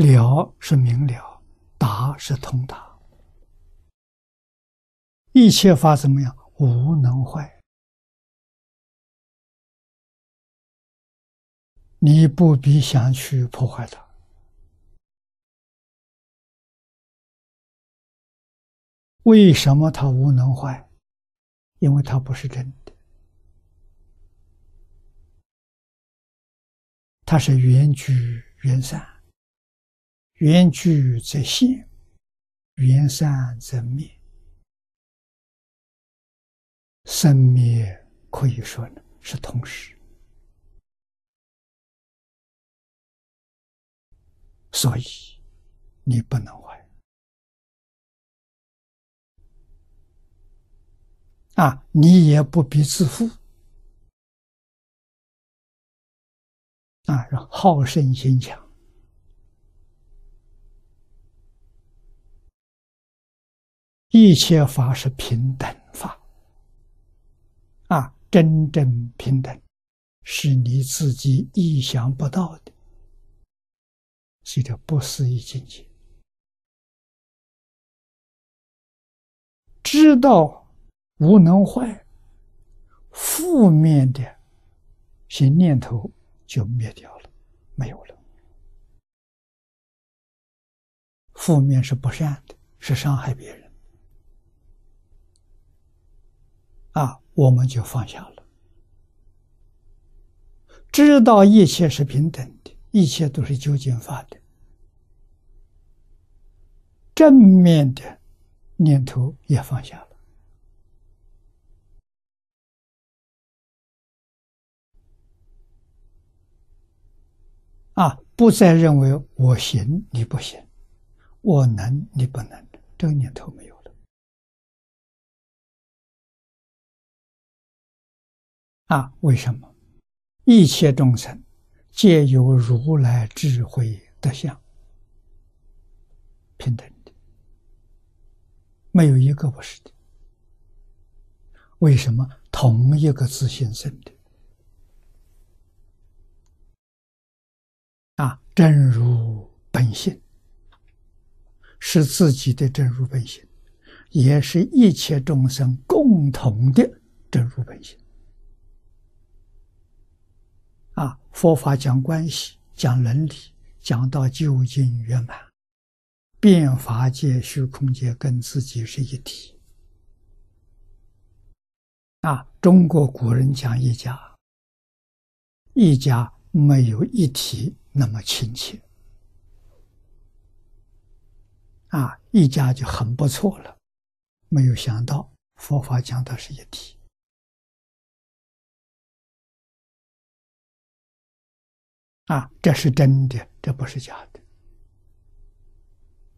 了是明了，达是通达。一切法怎么样？无能坏。你不必想去破坏它。为什么它无能坏？因为它不是真的，它是缘聚缘散，缘聚则现，缘散则灭，生灭可以说呢是同时，所以你不能坏。啊，你也不必自负啊，好胜心强。一切法是平等法啊，真正平等是你自己意想不到的，是叫不思议境界，知道。无能坏，负面的些念头就灭掉了，没有了。负面是不善的，是伤害别人，啊，我们就放下了。知道一切是平等的，一切都是究竟法的，正面的念头也放下了。啊！不再认为我行你不行，我能你不能，这个念头没有啊！为什么？一切众生皆有如来智慧德相，平等的，没有一个不是的。为什么？同一个自信生的。啊，真如本性是自己的真如本性，也是一切众生共同的真如本性。啊，佛法讲关系，讲伦理，讲到究竟圆满，变法界、虚空界跟自己是一体。啊，中国古人讲一家，一家没有一体。那么亲切啊，一家就很不错了。没有想到佛法讲的是一体啊，这是真的，这不是假的。